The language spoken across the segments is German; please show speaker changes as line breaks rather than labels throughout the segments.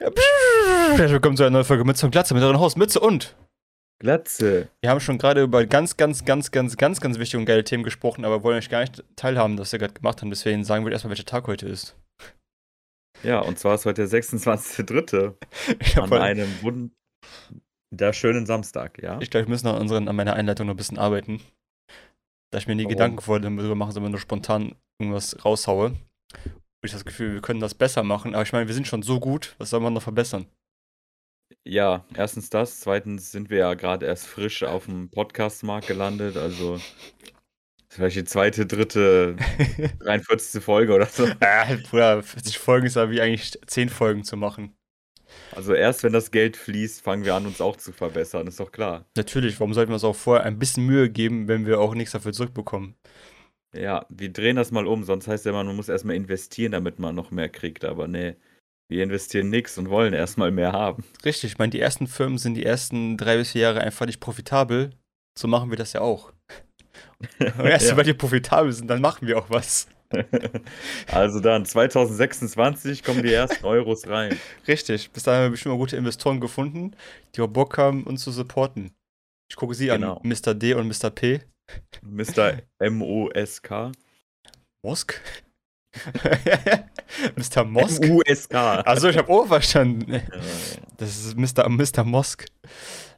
Willkommen zu einer neuen Folge Mütze und Glatze mit euren Host Mütze und
Glatze.
Wir haben schon gerade über ganz, ganz, ganz, ganz, ganz, ganz wichtige und geile Themen gesprochen, aber wollen euch gar nicht teilhaben, was wir gerade gemacht haben. Deswegen sagen wir erstmal, welcher Tag heute ist.
Ja, und zwar ist heute der 26.3.
Ich
an einem wunderschönen Samstag, ja?
Ich glaube, muss noch an, unseren, an meiner Einleitung noch ein bisschen arbeiten. Da ich mir nie
Warum?
Gedanken vorher darüber mache, sondern nur spontan irgendwas raushaue. Ich das Gefühl, wir können das besser machen. Aber ich meine, wir sind schon so gut, was soll man noch verbessern?
Ja, erstens das. Zweitens sind wir ja gerade erst frisch auf dem Podcast-Markt gelandet. Also, vielleicht die zweite, dritte, 43. Folge oder so.
äh, Bruder, 40 Folgen ist ja wie eigentlich 10 Folgen zu machen.
Also, erst wenn das Geld fließt, fangen wir an, uns auch zu verbessern. Ist doch klar.
Natürlich, warum sollten wir uns auch vorher ein bisschen Mühe geben, wenn wir auch nichts dafür zurückbekommen?
Ja, wir drehen das mal um. Sonst heißt ja immer, man muss erstmal investieren, damit man noch mehr kriegt. Aber nee, wir investieren nichts und wollen erstmal mehr haben.
Richtig, ich meine, die ersten Firmen sind die ersten drei bis vier Jahre einfach nicht profitabel. So machen wir das ja auch. Und erst
Ja.
weil die profitabel sind, dann machen wir auch was.
Also dann, 2026 kommen die ersten Euros rein.
Richtig, bis dahin haben wir bestimmt mal gute Investoren gefunden, die auch Bock haben, uns zu supporten. Ich gucke sie
Genau.
an, Mr. D und Mr. P.
Mr. M-O-S-K.
Mosk? Mr. Mosk?
M-U-S-K.
Also ich habe O verstanden.
Ja,
Das ist Mr. Mr. Mosk.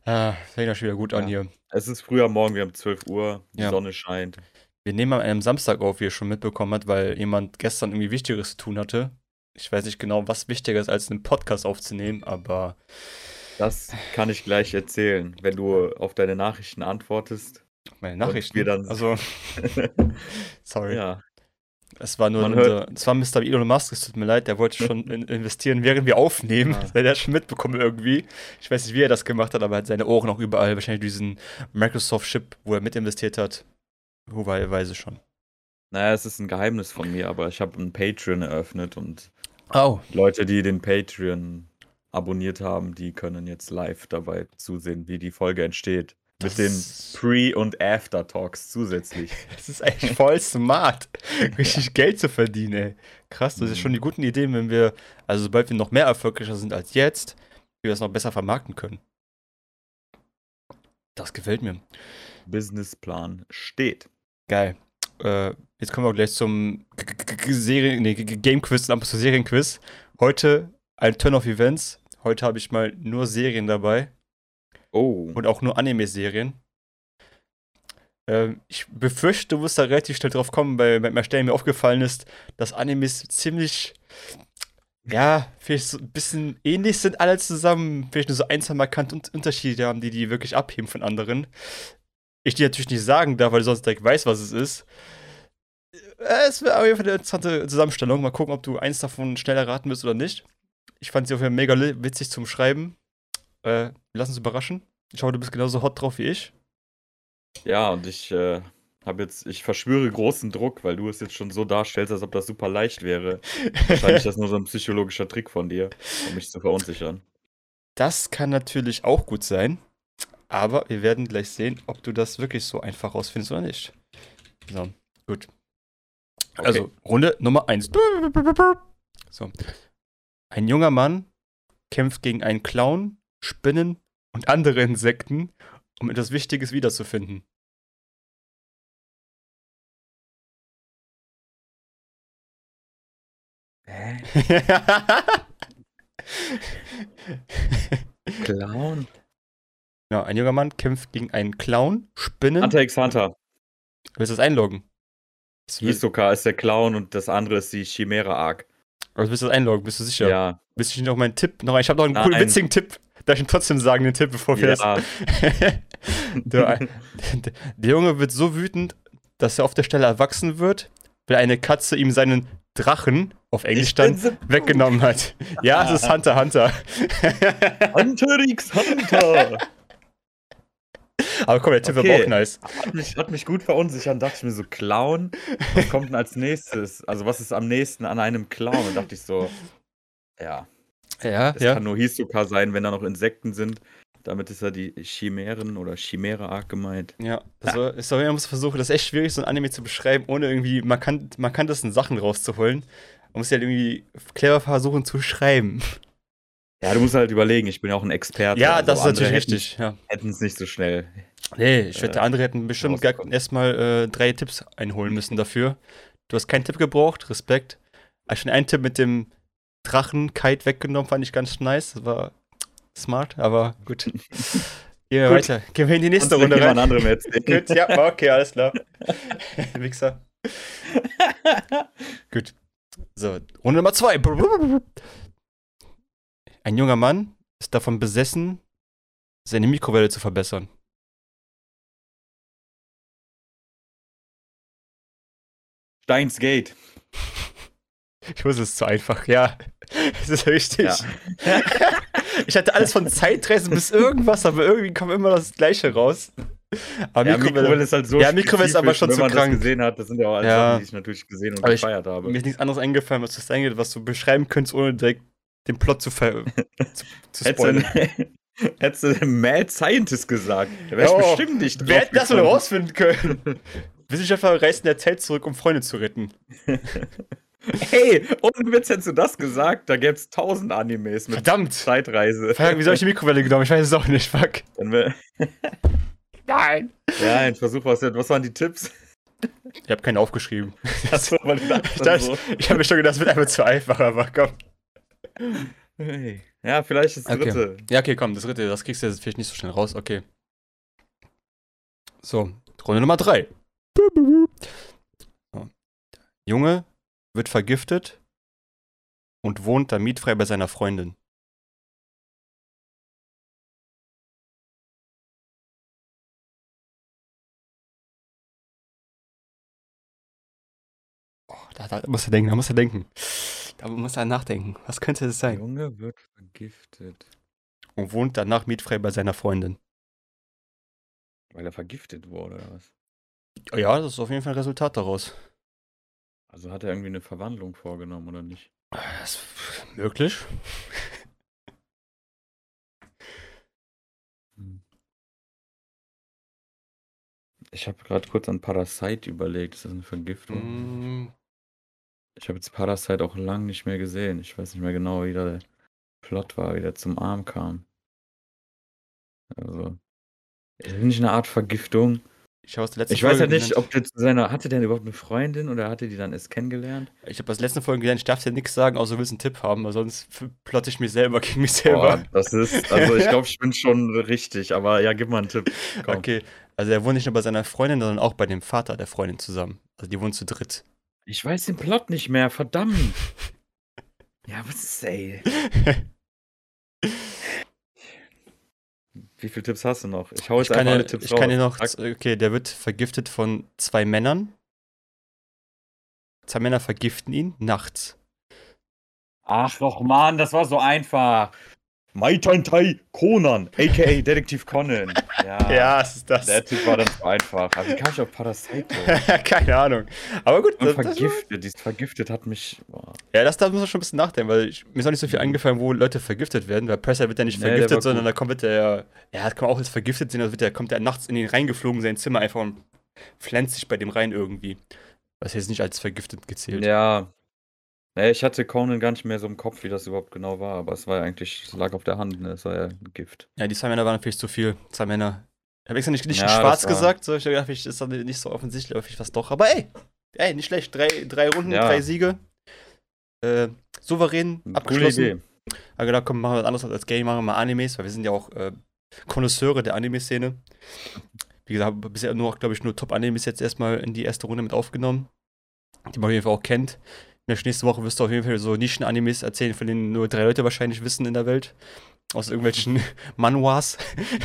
Ah, fängt ja schon wieder gut an
Ja.
hier.
Es ist früher Morgen, wir haben 12 Uhr, die. Sonne scheint.
Wir nehmen an einem Samstag auf, wie ihr schon mitbekommen habt, weil jemand gestern irgendwie Wichtigeres zu tun hatte. Ich weiß nicht genau, was wichtiger ist, als einen Podcast aufzunehmen, aber
Das kann ich gleich erzählen, wenn du auf deine Nachrichten antwortest.
Meine Nachrichten.
wir dann-
also, sorry.
ja,
Es war nur unser, es war Mr. Elon Musk, es tut mir leid, der wollte schon in, investieren, während wir aufnehmen.
Ah.
Der hat schon mitbekommen irgendwie. Ich weiß nicht, wie er das gemacht hat, aber er hat seine Ohren auch überall. Wahrscheinlich diesen Microsoft-Chip, wo er mitinvestiert hat. Huawei-weise schon.
naja, es ist ein Geheimnis von mir, aber ich habe einen Patreon eröffnet und
Oh.
Leute, die den Patreon abonniert haben, die können jetzt live dabei zusehen, wie die Folge entsteht.
Das
Mit den
ist-
Pre- und After-Talks zusätzlich.
Das ist eigentlich voll smart, richtig Geld zu verdienen, ey. Krass, das ist
Mhm.
schon die guten Ideen, wenn wir, also sobald wir noch mehr erfolgreicher sind als jetzt, wie wir das noch besser vermarkten können. Das gefällt mir.
Businessplan steht.
Geil. Äh, jetzt kommen wir gleich zum Serien, nee, G- G- Game Quiz und zu Serienquiz. Heute ein Turn of Events. Heute habe ich mal nur Serien dabei
Oh,
und auch nur Anime-Serien. Ähm, ich befürchte, du wirst da relativ schnell drauf kommen, weil beim Erstellen mir aufgefallen ist, dass Animes ziemlich, ja, vielleicht so ein bisschen ähnlich sind alle zusammen. Vielleicht nur so ein, zwei markante Un- Unterschiede haben, die die wirklich abheben von anderen. Ich die natürlich nicht sagen darf, weil du sonst direkt weißt, was es ist. Äh, Es wäre auf jeden Fall eine interessante Zusammenstellung. Mal gucken, ob du eins davon schnell erraten wirst oder nicht. Ich fand sie auf jeden Fall mega witzig zum Schreiben. Äh, lass uns überraschen. Ich hoffe, du bist genauso hot drauf wie ich.
ja, und ich äh, habe jetzt, ich verspüre großen Druck, weil du es jetzt schon so darstellst, als ob das super leicht wäre. Wahrscheinlich ist das nur so ein psychologischer Trick von dir, um mich zu verunsichern.
Das kann natürlich auch gut sein. Aber wir werden gleich sehen, ob du das wirklich so einfach rausfindest oder nicht. So, gut.
Okay.
Also, Runde Nummer 1. So. Ein junger Mann kämpft gegen einen Clown, Spinnen und andere Insekten, um etwas Wichtiges wiederzufinden.
Hä? Clown?
ja, ein junger Mann kämpft gegen einen Clown, Spinnen.
Hunter x Hunter.
Willst du das einloggen?
Hisoka ist der Clown und das andere ist die Chimäre Arc.
Also willst du das einloggen? Bist du sicher?
Ja.
Willst du nicht noch meinen Tipp? Noch, ich habe noch einen coolen, witzigen Tipp. Darf ich ihm trotzdem sagen, den Tipp, bevor wir
ja.
das. der, der, Junge wird so wütend, dass er auf der Stelle erwachsen wird, weil eine Katze ihm seinen Drachen, auf Englisch dann,
so-
weggenommen hat. Ja, es ist Hunter Hunter.
Hunter x Hunter!
Aber komm, der Tipp war
Okay.
auch nice.
Hat mich, hat mich gut verunsichert. Dachte ich mir so, Clown? Was kommt denn als nächstes? Also, was ist am nächsten an einem Clown? Und dachte ich so, ja,
Ja,
das
ja.
kann nur Hisoka sein, wenn da noch Insekten sind. Damit ist ja die Chimären oder Chimäre Arc gemeint.
Ja, also ich sag, man muss versuchen, das ist echt schwierig, so ein Anime zu beschreiben, ohne irgendwie markant, markantesten Sachen rauszuholen. Man muss ja halt irgendwie clever versuchen zu schreiben.
Ja, du musst halt überlegen, ich bin ja auch ein Experte.
Ja,
also
das ist natürlich
hätten-
richtig. Ja.
Hätten es nicht so schnell.
Nee, ich wette,
Äh,
andere hätten bestimmt gar- erstmal äh, drei Tipps einholen müssen dafür. Du hast keinen Tipp gebraucht, Respekt. Aber schon einen Tipp mit dem Drachen-Kite weggenommen, fand ich ganz nice. Das war smart, aber gut. Gehen wir
Gut.
weiter. Gehen wir in die nächste Runde rein.
anderem.
Gut, ja, okay, alles klar. Wichser. Gut. So, Runde Nummer zwei. Ein junger Mann ist davon besessen, seine Mikrowelle zu verbessern.
Steins Gate.
Ich wusste es ist zu einfach, ja. Es ist richtig.
Ja.
ich hatte alles von Zeitreisen bis irgendwas, aber irgendwie kommt immer das Gleiche raus. Aber
Ja,
Mikrowelle,
Mikrowelle ist halt so.
Ja, Mikrowelle ist aber schon
wenn
zu
man
krank.
das gesehen hat. Das sind ja auch alles
Ja.
Sachen, die ich natürlich gesehen und
Aber
gefeiert habe.
mir ist nichts anderes eingefallen, was du sagen geht, was du beschreiben könntest, ohne direkt den Plot zu, ver zu, zu
Hättest
spoilern.
du, hättest du Mad Scientist gesagt, da wäre ich
Oh,
bestimmt nicht
Wer hätte das wohl rausfinden können? Wissenschaftler reisen der Zeit zurück, um Freunde zu retten.
Hey, ohne Witz hättest du das gesagt, da gäbe es tausend Animes mit
Verdammt!
Zeitreise.
Fuck, Wieso habe ich die Mikrowelle genommen? Ich weiß es auch nicht, fuck. Nein!
ja, ein Versuch, was, was waren die Tipps?
Ich habe keinen aufgeschrieben.
Achso, weil du
Ich, dachte,
so.
ich habe mir schon gedacht, das wird einfach zu einfach, aber komm.
Hey. Ja, vielleicht das
Okay.
dritte.
Ja, okay, komm, das dritte, das kriegst du jetzt vielleicht nicht so schnell raus, okay. So, Runde Nummer drei. So. Junge wird vergiftet und wohnt dann mietfrei bei seiner Freundin. Oh, da, da muss er denken, da muss er denken. Da muss er nachdenken. Was könnte es
Der
sein?
Junge wird vergiftet.
Und wohnt danach mietfrei bei seiner Freundin.
Weil er vergiftet wurde, oder was?
Ja, das ist auf jeden Fall ein Resultat daraus.
Also hat er irgendwie eine Verwandlung vorgenommen, oder nicht?
Das ist möglich.
Ich habe gerade kurz an Parasite überlegt. Ist das eine Vergiftung?
Mm,
Ich habe jetzt Parasite auch lang nicht mehr gesehen. Ich weiß nicht mehr genau, wie der Plot war, wie der zum Arm kam. Also. Ist das nicht eine Art Vergiftung?
Ich habe aus der letzten
Ich weiß ja
Folge
nicht,
gelernt-
ob der zu seiner. Hatte der überhaupt eine Freundin oder hatte die dann erst kennengelernt?
Ich habe aus der letzten Folge gelernt, ich darf dir nichts sagen, außer du willst einen Tipp haben, weil sonst plotte ich mich selber gegen mich selber.
Boah, das ist. Also ich glaube, ich bin schon richtig, aber ja, gib mal einen Tipp. Komm.
Okay, also er wohnt nicht nur bei seiner Freundin, sondern auch bei dem Vater der Freundin zusammen. Also die wohnen zu dritt.
Ich weiß den Plot nicht mehr, verdammt. Ja, was ist, ey? Wie viele Tipps hast du noch? Ich hau
Ich
jetzt
kann,
einfach alle Tipps
ich kann dir noch, okay, der wird vergiftet von zwei Männern. Zwei Männer vergiften ihn nachts.
Ach doch, Mann, das war so einfach. Mai Tai Conan, a.k.a. Detektiv Conan. Ja,
es ist das.
der Tipp war dann so einfach. Aber wie kam ich auf Parasite?
Keine Ahnung. Aber gut,
Und
das, das,
vergiftet, dieses vergiftet hat mich. Boah.
ja, das da muss man schon ein bisschen nachdenken, weil ich, mir ist auch nicht so viel eingefallen, wo Leute vergiftet werden, weil Presser wird ja nicht
Nee,
vergiftet, sondern da kommt der, ja, das kann man auch als vergiftet sehen, also wird der, kommt der nachts in ihn reingeflogen, sein Zimmer einfach und pflanzt sich bei dem rein irgendwie. Was jetzt nicht als vergiftet gezählt.
Ja. Nee, ich hatte Conan gar nicht mehr so im Kopf, wie das überhaupt genau war, aber es war ja eigentlich, es lag auf der Hand, ne? Es war ja ein Gift.
Ja, die zwei Männer waren vielleicht zu viel. Zwei Männer. Ich habe extra nicht, nicht
Ja,
schwarz
war-
gesagt, so ich dachte, vielleicht ist das nicht so offensichtlich, aber vielleicht was doch. Aber ey, ey, nicht schlecht. Drei, drei Runden,
Ja.
drei Siege. Äh, souverän abgeschlossen.
Idee.
Aber genau, komm, machen wir was anderes als Game, machen wir mal Animes, weil wir sind ja auch äh, Konnoisseure der Anime-Szene. Wie gesagt, bisher nur, glaube ich, nur Top-Animes jetzt erstmal in die erste Runde mit aufgenommen, die man auf jeden Fall auch kennt. Nächste Woche wirst du auf jeden Fall so Nischen-Animes erzählen, von denen nur drei Leute wahrscheinlich wissen in der Welt. Aus irgendwelchen Manhwas,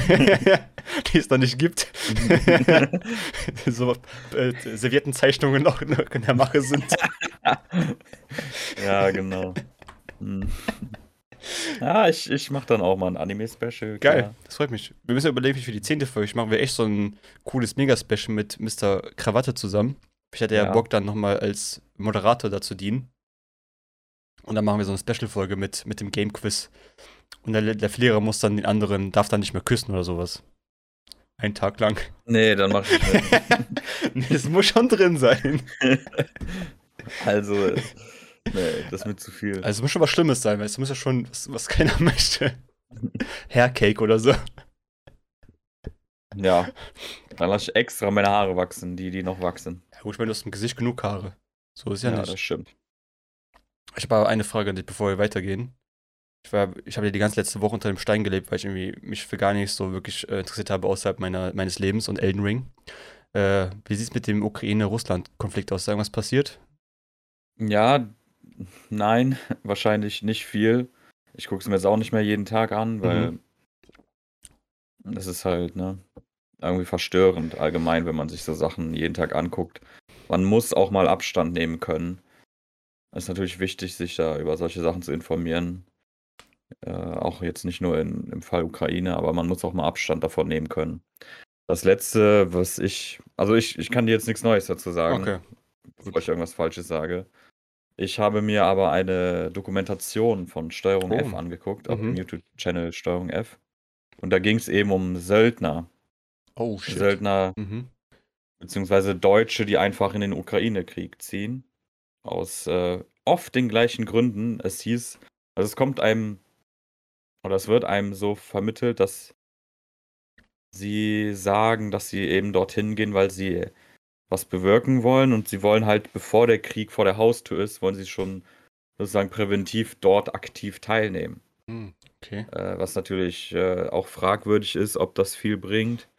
die es noch nicht gibt. so äh, Serviettenzeichnungen noch, in der Mache sind.
ja, genau. Hm. Ja, ich, ich mach dann auch mal ein Anime-Special.
Geil, das freut mich. Wir müssen überlegen, wie für die zehnte Folge machen wir echt so ein cooles Mega-Special mit Mr. Krawatte zusammen. Ich hätte ja,
Ja.
Bock, dann nochmal als Moderator dazu dienen. Und dann machen wir so eine Special-Folge mit, mit dem Game-Quiz. Und der, der Verlierer muss dann den anderen, darf dann nicht mehr küssen oder sowas. Einen Tag lang.
Nee, dann mach ich nicht.
Nee, Es muss schon drin sein.
Also, Nee, das ist mir zu viel.
Also es muss schon was Schlimmes sein, weil es muss ja schon, was, was keiner möchte. Haircake oder so.
Ja. Dann lasse ich extra meine Haare wachsen, die, die noch wachsen.
Ja gut, ich meine, du hast im Gesicht genug Haare. So ist ja,
Ja,
nicht.
das stimmt.
Ich habe aber eine Frage an dich, bevor wir weitergehen. Ich, war- ich habe ja die ganze letzte Woche unter dem Stein gelebt, weil ich irgendwie mich für gar nichts so wirklich äh, interessiert habe außerhalb meiner, meines Lebens und Elden Ring. Äh, wie sieht es mit dem Ukraine-Russland-Konflikt aus? Ist irgendwas passiert?
Ja, nein, wahrscheinlich nicht viel. Ich gucke es mir jetzt auch nicht mehr jeden Tag an, weil es ist halt, ne, irgendwie verstörend allgemein, wenn man sich so Sachen jeden Tag anguckt. Man muss auch mal Abstand nehmen können. Es ist natürlich wichtig, sich da über solche Sachen zu informieren. Äh, auch jetzt nicht nur in, im Fall Ukraine, aber man muss auch mal Abstand davon nehmen können. Das letzte, was ich, also ich, ich kann dir jetzt nichts Neues dazu sagen
Okay.
bevor ich irgendwas Falsches sage. Ich habe mir aber eine Dokumentation von Steuerung
Oh.
F angeguckt, auf
Mhm.
dem YouTube-Channel Steuerung F. Und da ging es eben um Söldner.
Oh, shit.
Söldner,
Mhm.
beziehungsweise Deutsche, die einfach in den Ukraine-Krieg ziehen. Aus äh, oft den gleichen Gründen. Es hieß, also es kommt einem, oder es wird einem so vermittelt, dass sie sagen, dass sie eben dorthin gehen, weil sie was bewirken wollen und sie wollen halt, bevor der Krieg vor der Haustür ist, wollen sie schon sozusagen präventiv dort aktiv teilnehmen.
Hm, Okay.
Äh, was natürlich äh, auch fragwürdig ist, ob das viel bringt.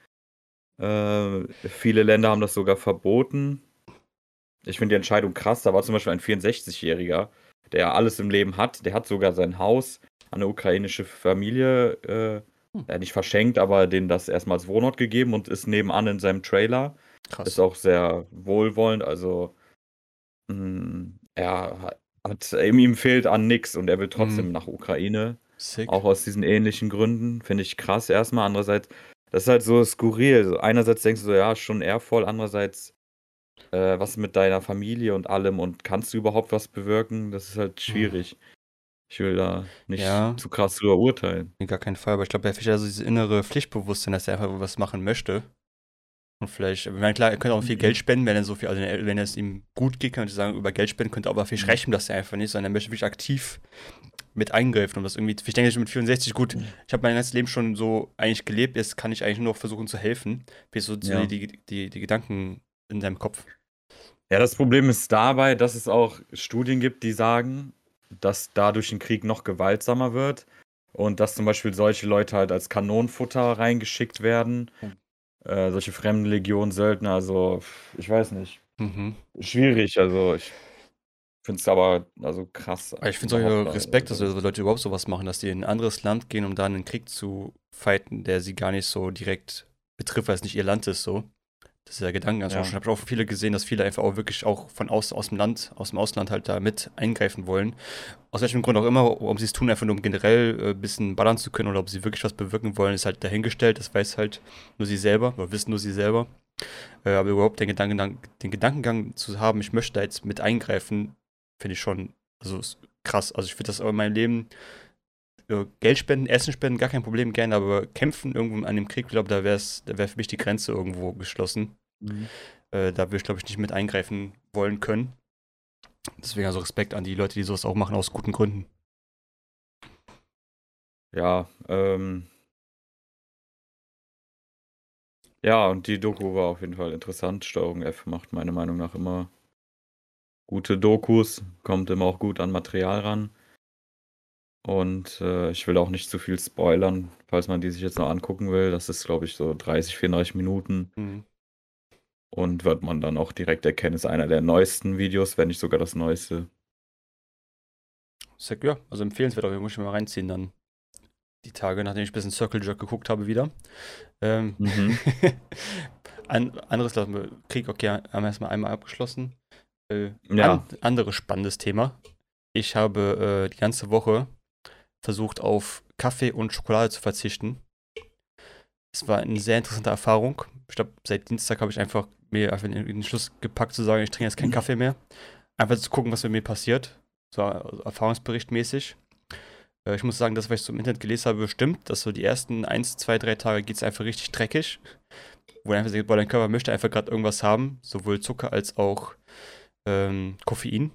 Äh, viele Länder haben das sogar verboten. Ich finde die Entscheidung krass. Da war zum Beispiel ein 64-Jähriger, der alles im Leben hat. Der hat sogar sein Haus an eine ukrainische Familie, äh,
Hm.
nicht verschenkt, aber denen das erstmal als Wohnort gegeben und ist nebenan in seinem Trailer.
Krass.
Ist auch sehr wohlwollend. Also, mh, er hat, ihm, fehlt an nichts und er will trotzdem
Mhm.
nach Ukraine.
Sick.
Auch aus diesen ähnlichen Gründen. Finde ich krass erstmal. Andererseits, das ist halt so skurril. So, einerseits denkst du so, ja, schon ehrvoll. Andererseits, äh, was mit deiner Familie und allem und kannst du überhaupt was bewirken? Das ist halt schwierig. Ich will da nicht
Ja.
zu krass drüber urteilen.
Nee, gar keinen Fall, aber ich glaube, er hat also dieses innere Pflichtbewusstsein, dass er einfach was machen möchte. Und vielleicht, ich meine, klar, er könnte auch viel
Mhm.
Geld spenden, wenn er so viel, also wenn es ihm gut geht, könnte ich sagen, über Geld spenden, könnte er aber viel
Mhm.
rechnen, dass er einfach nicht, sondern er möchte wirklich aktiv mit eingreifen und das irgendwie, ich denke schon mit 64, gut,
Mhm.
ich habe mein ganzes Leben schon so eigentlich gelebt, jetzt kann ich eigentlich nur noch versuchen zu helfen. Wie so
Ja.
die, die, die, die Gedanken in seinem Kopf.
Ja, das Problem ist dabei, dass es auch Studien gibt, die sagen, dass dadurch ein Krieg noch gewaltsamer wird und dass zum Beispiel solche Leute halt als Kanonenfutter reingeschickt werden. Äh, solche fremden Legionen, Söldner, also ich weiß nicht.
Mhm.
Schwierig, also ich finde es aber also krass.
Aber ich finde es auch Respekt, dass so Leute überhaupt sowas machen, dass die in ein anderes Land gehen, um da einen Krieg zu fighten, der sie gar nicht so direkt betrifft, weil es nicht ihr Land ist, so. Das ist der Gedanke ganz
Ja.
schon. Ich habe auch viele gesehen, dass viele einfach auch wirklich auch von aus, aus dem Land, aus dem Ausland halt da mit eingreifen wollen. Aus welchem Grund auch immer, ob sie es tun, einfach nur um generell äh, ein bisschen ballern zu können oder ob sie wirklich was bewirken wollen, ist halt dahingestellt. Das weiß halt nur sie selber oder wissen nur sie selber. Äh, aber überhaupt den Gedankengang, den Gedankengang zu haben, ich möchte da jetzt mit eingreifen, finde ich schon, also krass. Also ich würde das auch in meinem Leben Geld spenden, Essen spenden, gar kein Problem gerne, aber kämpfen irgendwo an dem Krieg, ich glaube, da wäre da wäre für mich die Grenze irgendwo geschlossen.
Mhm.
Äh, da würde ich, glaube ich, nicht mit eingreifen wollen können. Deswegen also Respekt an die Leute, die sowas auch machen, aus guten Gründen.
Ja, ähm. Ja, und die Doku war auf jeden Fall interessant. Steuerung F macht meiner Meinung nach immer gute Dokus, kommt immer auch gut an Material ran. Und äh, ich will auch nicht zu viel spoilern, falls man die sich jetzt noch angucken will. Das ist, glaube ich, so 30, 34 Minuten.
Mhm.
Und wird man dann auch direkt erkennen, ist einer der neuesten Videos, wenn nicht sogar das neueste.
Sag, ja, also empfehlenswert, aber ich muss ich mal reinziehen dann. Die Tage, nachdem ich ein bisschen Circle Jerk geguckt habe, wieder. Ähm,
Mhm.
An, anderes lassen wir. Krieg, okay, haben wir erstmal einmal abgeschlossen. Äh,
Ja.
an, anderes spannendes Thema. Ich habe äh, die ganze Woche versucht, auf Kaffee und Schokolade zu verzichten. Es war eine sehr interessante Erfahrung. Ich glaube, seit Dienstag habe ich einfach mir einfach den, Schluss gepackt zu sagen, ich trinke jetzt keinen Kaffee mehr. Einfach zu gucken, was mit mir passiert. So also erfahrungsberichtmäßig. Äh, ich muss sagen, das, was ich so im Internet gelesen habe, stimmt, dass so die ersten 1, 2, 3 Tage geht es einfach richtig dreckig. Wo einfach sagt, boah, dein Körper möchte einfach gerade irgendwas haben, sowohl Zucker als auch ähm, Koffein.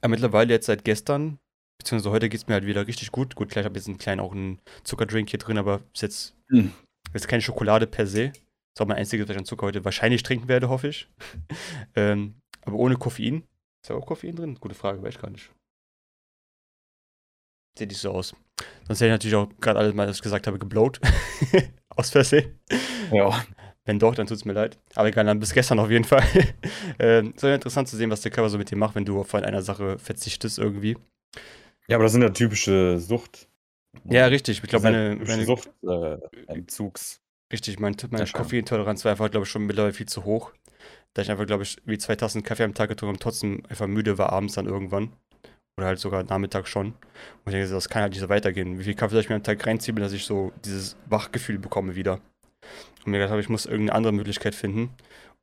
Aber mittlerweile jetzt seit gestern, beziehungsweise heute geht es mir halt wieder richtig gut. Gut, gleich habe ich jetzt einen kleinen auch einen Zuckerdrink hier drin, aber ist jetzt
Hm.
ist keine Schokolade per se. Ist auch mein einziges, was ich an Zucker heute wahrscheinlich trinken werde, hoffe ich. ähm, aber ohne Koffein. Ist da auch Koffein drin? Gute Frage, weiß ich gar nicht. Sieht nicht so aus. Sonst hätte ich natürlich auch gerade alles mal, was ich gesagt habe, geblowt. Aus Versehen.
Ja.
Wenn doch, dann tut es mir leid. Aber egal, dann bis gestern auf jeden Fall. ähm, ja interessant zu sehen, was der Körper so mit dir macht, wenn du von einer Sache verzichtest irgendwie.
Ja, aber das sind ja typische Sucht.
Ja, richtig. Ich glaube, meine, meine,
Sucht, äh, Entzugs.
richtig, mein, meine. Koffeintoleranz war einfach, glaube ich, schon mittlerweile viel zu hoch. Da ich einfach, glaube ich, wie zwei Tassen Kaffee am Tag getrunken habe und trotzdem einfach müde war abends dann irgendwann. Oder halt sogar Nachmittag schon. Und ich denke, das kann halt nicht so weitergehen. Wie viel Kaffee soll ich mir am Tag reinziehen, dass ich so dieses Wachgefühl bekomme wieder? Und mir gedacht habe, ich muss irgendeine andere Möglichkeit finden.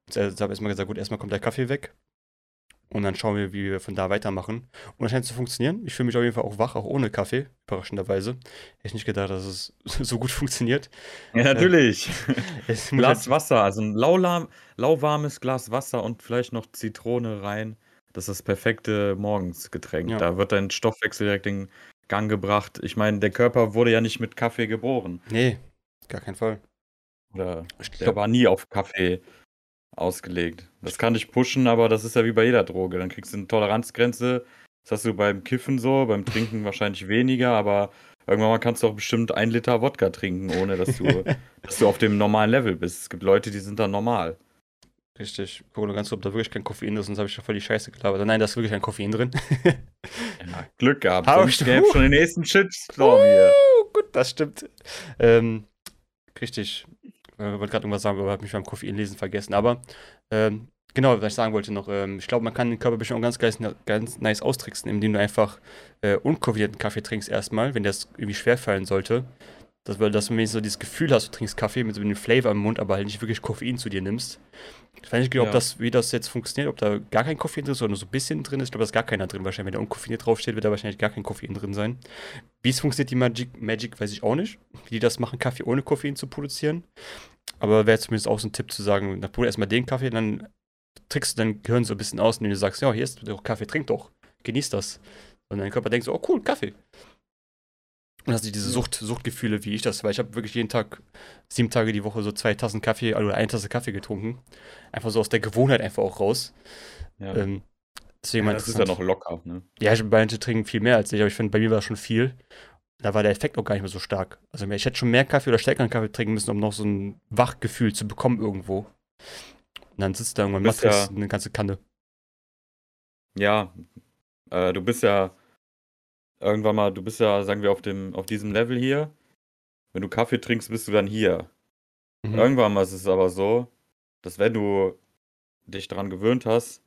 Und ich habe erstmal gesagt, gut, erstmal kommt der Kaffee weg. Und dann schauen wir, wie wir von da weitermachen. Und es scheint zu funktionieren. Ich fühle mich auf jeden Fall auch wach, auch ohne Kaffee, überraschenderweise. Hätte ich nicht gedacht, dass es so gut funktioniert.
Ja, natürlich.
Es muss
Glas Wasser, also ein lauwarm, lauwarmes Glas Wasser und vielleicht noch Zitrone rein. Das ist das perfekte Morgensgetränk.
Ja.
Da wird dein Stoffwechsel direkt in Gang gebracht. Ich meine, der Körper wurde ja nicht mit Kaffee geboren.
Nee, gar keinen Fall.
Oder
Ich
der
glaub,
war nie auf Kaffee ausgelegt. Das kann dich pushen, aber das ist ja wie bei jeder Droge. Dann kriegst du eine Toleranzgrenze. Das hast du beim Kiffen so, beim Trinken wahrscheinlich weniger, aber irgendwann mal kannst du auch bestimmt ein Liter Wodka trinken, ohne dass du, dass du auf dem normalen Level bist. Es gibt Leute, die sind dann normal.
Richtig. Guck nur ganz, ob da wirklich kein Koffein ist, sonst habe ich schon voll die Scheiße gelabert. Nein, da ist wirklich kein Koffein drin.
Ja, Glück gehabt. Sonst
ich-
gäbe schon den nächsten Shitstorm hier.
Uh, gut, das stimmt. Ähm, richtig. Ich wollte gerade irgendwas sagen, aber habe mich beim Koffeinlesen vergessen. Aber ähm, genau, was ich sagen wollte noch, ähm, ich glaube, man kann den Körper bestimmt auch ganz, ganz, nice austricksen, indem du einfach äh, unkoffeinierten Kaffee trinkst erstmal, wenn das irgendwie schwerfallen sollte. Das, weil dass du wenigstens so dieses Gefühl hast, du trinkst Kaffee mit so einem Flavor im Mund, aber halt nicht wirklich Koffein zu dir nimmst. Ich weiß nicht genau, ob
Ja.
das, wie das jetzt funktioniert, ob da gar kein Koffein drin ist oder nur so ein bisschen drin ist. Ich glaube, da ist gar keiner drin. Wahrscheinlich, wenn der unkoffiniert draufsteht, wird da wahrscheinlich gar kein Koffein drin sein. Wie es funktioniert, die Magic, Magic, weiß ich auch nicht. Wie die das machen, Kaffee ohne Koffein zu produzieren. Aber wäre zumindest auch so ein Tipp zu sagen, dann probier erstmal den Kaffee, dann trickst du dein Gehirn so ein bisschen aus, indem du sagst, ja, hier ist doch Kaffee, trink doch, genieß das. Und dein Körper denkt so, oh cool, Kaffee. Und hast du diese Sucht, Suchtgefühle, wie ich das, weil ich habe wirklich jeden Tag, sieben Tage die Woche so zwei Tassen Kaffee oder eine Tasse Kaffee getrunken. Einfach so aus der Gewohnheit einfach auch raus.
Ja.
Ähm, deswegen
ja, das ist ja noch locker. Ne?
ja, ich, manche trinken viel mehr als ich, aber ich finde, bei mir war das schon viel. Da war der Effekt auch gar nicht mehr so stark. Also ich hätte schon mehr Kaffee oder stärkeren Kaffee trinken müssen, um noch so ein Wachgefühl zu bekommen irgendwo. Und dann sitzt da irgendwann Matrix
ja-
eine ganze Kanne.
Ja, äh, du bist ja irgendwann mal, du bist ja, sagen wir, auf dem, auf diesem Level hier. Wenn du Kaffee trinkst, bist du dann hier.
Mhm.
Irgendwann mal ist es aber so, dass wenn du dich daran gewöhnt hast,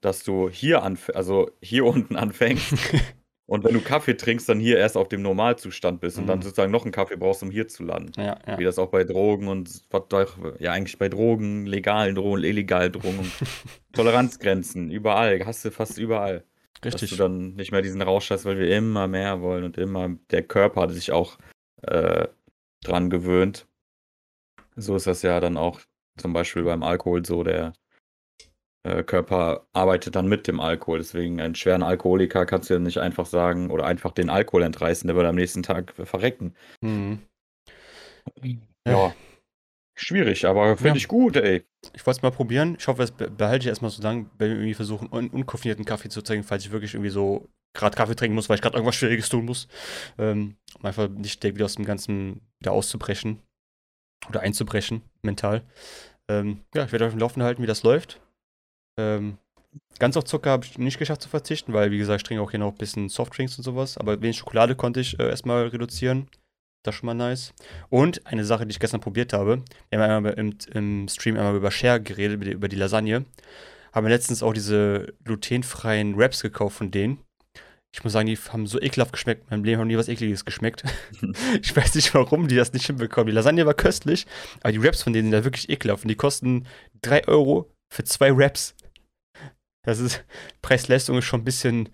dass du hier anfängst, also hier unten anfängst und wenn du Kaffee trinkst, dann hier erst auf dem Normalzustand bist und dann
Mhm.
sozusagen noch einen Kaffee brauchst, um hier zu landen.
ja, ja.
Wie das auch bei Drogen und was doch, ja eigentlich bei Drogen, legalen Drogen, illegalen Drogen, Toleranzgrenzen, überall, hast du fast überall. Dass
Richtig.
du dann nicht mehr diesen Rausch hast, weil wir immer mehr wollen und immer der Körper hat sich auch äh, dran gewöhnt. So ist das ja dann auch zum Beispiel beim Alkohol so, der äh, Körper arbeitet dann mit dem Alkohol. Deswegen einen schweren Alkoholiker kannst du ja nicht einfach sagen oder einfach den Alkohol entreißen, der wird am nächsten Tag verrecken.
Mhm.
Ja. Schwierig, aber finde
Ja.
ich gut, ey.
Ich wollte es mal probieren. Ich hoffe, es be- behalte ich erstmal so lange, wenn wir irgendwie versuchen, un unkoffinierten Kaffee zu trinken, falls ich wirklich irgendwie so gerade Kaffee trinken muss, weil ich gerade irgendwas Schwieriges tun muss. Ähm, um einfach nicht direkt wieder aus dem Ganzen wieder auszubrechen. Oder einzubrechen, mental. Ähm, ja, ich werde euch auf dem Laufenden halten, wie das läuft. Ähm, ganz auf Zucker habe ich nicht geschafft zu verzichten, weil, wie gesagt, ich trinke auch hier noch ein bisschen Softdrinks und sowas. Aber wenig Schokolade konnte ich äh, erstmal reduzieren. Das ist schon mal nice. Und eine Sache, die ich gestern probiert habe, wir haben einmal im, im Stream einmal über Share geredet, über die, Lasagne. Haben wir letztens auch diese glutenfreien Wraps gekauft von denen. Ich muss sagen, die haben so ekelhaft geschmeckt. In meinem Leben haben nie was Ekliges geschmeckt. ich weiß nicht, warum die das nicht hinbekommen. Die Lasagne war köstlich, aber die Wraps von denen sind ja wirklich ekelhaft. Und die kosten 3 Euro für zwei Wraps. Das ist, Preis-Leistung ist schon ein bisschen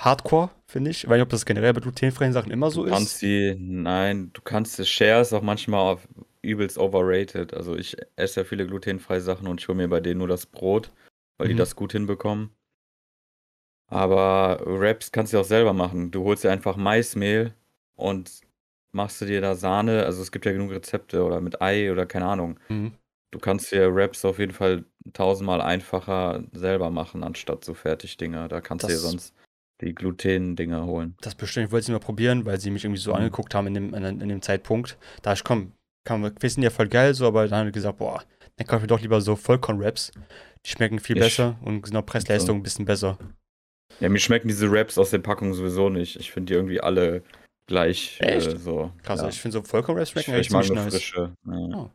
hardcore, finde ich. Ich weiß nicht, ob das generell bei glutenfreien Sachen immer so
Du
ist.
kannst die, nein, du kannst das Share ist auch manchmal auf übelst overrated. Also ich esse ja viele glutenfreie Sachen und ich hole mir bei denen nur das Brot, weil die
Mhm.
das gut hinbekommen. Aber Wraps kannst du auch selber machen. Du holst dir einfach Maismehl und machst du dir da Sahne. Also es gibt ja genug Rezepte oder mit Ei oder keine Ahnung.
Mhm.
Du kannst dir Wraps auf jeden Fall tausendmal einfacher selber machen, anstatt so Fertigdinger. Da kannst du dir
Das-
sonst die Gluten-Dinger holen.
Das bestimmt, ich wollte es mal probieren, weil sie mich irgendwie so
Mhm.
angeguckt haben in dem, in, in dem Zeitpunkt. Da ich komm, kann, wir sind ja voll geil so, aber dann haben wir gesagt, boah, dann kaufe ich doch lieber so Vollkorn-Raps. Die schmecken viel
Ich-
besser und sind auch Pressleistung ein bisschen besser.
Ja, mir schmecken diese Wraps aus den Packungen sowieso nicht. Ich finde die irgendwie alle gleich
Echt?
Äh, so.
Krass,
ja.
ich finde so Vollkorn-Raps
Ich,
schmecken
ich
echt
mag nur
nice.
frische. Ja.
Oh.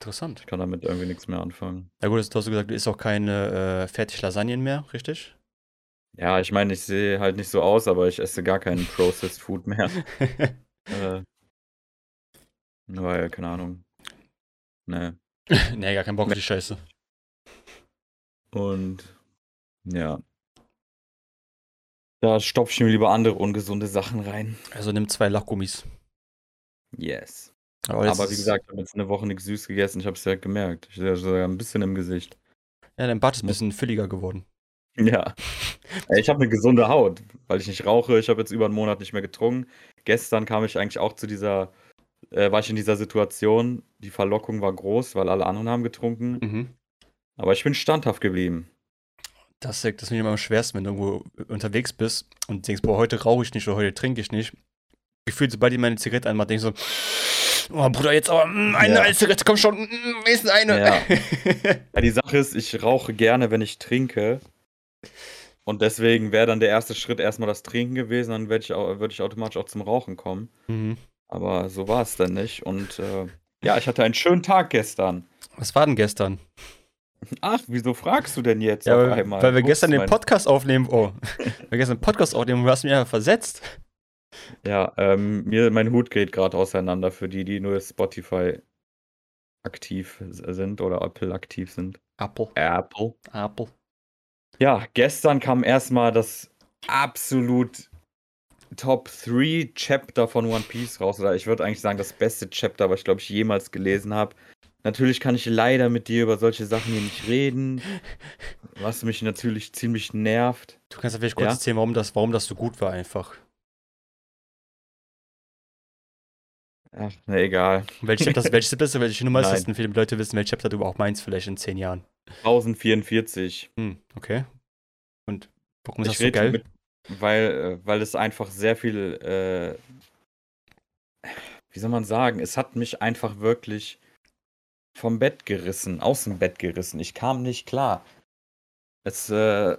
Interessant.
Ich kann damit irgendwie nichts mehr anfangen.
Ja gut, du hast gesagt, du isst auch keine äh, fertig Lasagnen mehr, richtig?
Ja, ich meine, ich sehe halt nicht so aus, aber ich esse gar keinen Processed Food mehr. äh, weil, keine Ahnung. Ne.
nee, gar keinen Bock auf die Scheiße.
Und ja. Da stopfe ich mir lieber andere ungesunde Sachen rein.
Also nimm zwei Lachgummis.
Yes.
Aber,
Aber wie gesagt, ich habe jetzt eine Woche nichts süß gegessen. Ich habe es direkt gemerkt. Ich sehe sogar ein bisschen im Gesicht.
Ja, dein Bart ist ein bisschen fülliger geworden.
Ja. Ich habe eine gesunde Haut, weil ich nicht rauche. Ich habe jetzt über einen Monat nicht mehr getrunken. Gestern kam ich eigentlich auch zu dieser, äh, war ich in dieser Situation. Die Verlockung war groß, weil alle anderen haben getrunken.
Mhm.
Aber ich bin standhaft geblieben.
Das, das finde ich immer am schwersten, wenn du irgendwo unterwegs bist und denkst, boah, heute rauche ich nicht oder heute trinke ich nicht. Gefühlt, sobald ich meine Zigarette anmache, denke ich so, oh Bruder, jetzt aber mm, eine
Ja.
Zigarette, komm schon, mm, wenigstens eine.
Ja. Ja, die Sache ist, ich rauche gerne, wenn ich trinke. Und deswegen wäre dann der erste Schritt erstmal das Trinken gewesen, dann würde ich, würd ich automatisch auch zum Rauchen kommen.
mhm.
Aber so war es dann nicht. Und äh, ja, ich hatte einen schönen Tag gestern.
Was war denn gestern?
Ach, wieso fragst du denn jetzt
Ja,
auf
weil,
einmal?
weil wir
Ups,
gestern den Podcast aufnehmen, oh, wir gestern den Podcast aufnehmen, du hast mich einfach versetzt.
Ja, ähm, mir, mein Hut geht gerade auseinander für die, die nur Spotify aktiv sind oder Apple aktiv sind.
Apple,
Apple.
Apple.
Ja, gestern kam erstmal das absolut Top 3 Chapter von One Piece raus. Oder ich würde eigentlich sagen, das beste Chapter, was ich glaube ich jemals gelesen habe. Natürlich kann ich leider mit dir über solche Sachen hier nicht reden, was mich natürlich ziemlich nervt.
Du kannst ja vielleicht kurz
Ja?
erzählen, warum das, warum das so gut war einfach.
Ach, na egal.
Welches Chapter, welches Chapter? Welche Nummer ist das denn? Viele Leute wissen, welches Chapter du überhaupt meinst, vielleicht in zehn Jahren.
1044.
Hm, okay. Und warum ist
Ich
das so geil?
mit, weil, äh, weil es einfach sehr viel, äh, wie soll man sagen, es hat mich einfach wirklich vom Bett gerissen, aus dem Bett gerissen. Ich kam nicht klar. Es, äh,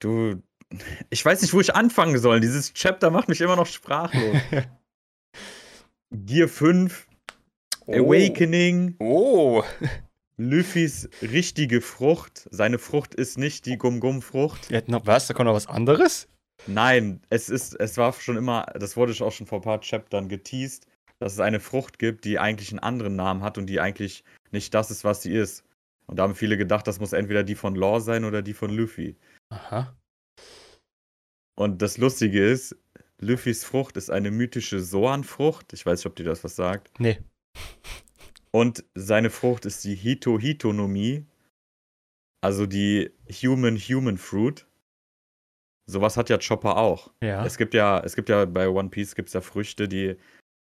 du, ich weiß nicht, wo ich anfangen soll. Dieses Chapter macht mich immer noch sprachlos. Gear 5, Awakening,
Oh.
Luffys richtige Frucht. Seine Frucht ist nicht die Gum-Gum-Frucht.
Hatten noch was? Da kommt noch was anderes?
Nein, es ist, es war schon immer, das wurde auch schon vor ein paar Chaptern geteased, dass es eine Frucht gibt, die eigentlich einen anderen Namen hat und die eigentlich nicht das ist, was sie ist. Und da haben viele gedacht, das muss entweder die von Law sein oder die von Luffy.
Aha.
Und das Lustige ist, Luffys Frucht ist eine mythische Soan-Frucht. Ich weiß nicht, ob dir das was sagt.
Nee.
Und seine Frucht ist die Hito-Hitonomie, also die Human-Human Fruit. Sowas hat ja Chopper auch.
Ja.
Es gibt ja, es gibt ja bei One Piece gibt's ja Früchte, die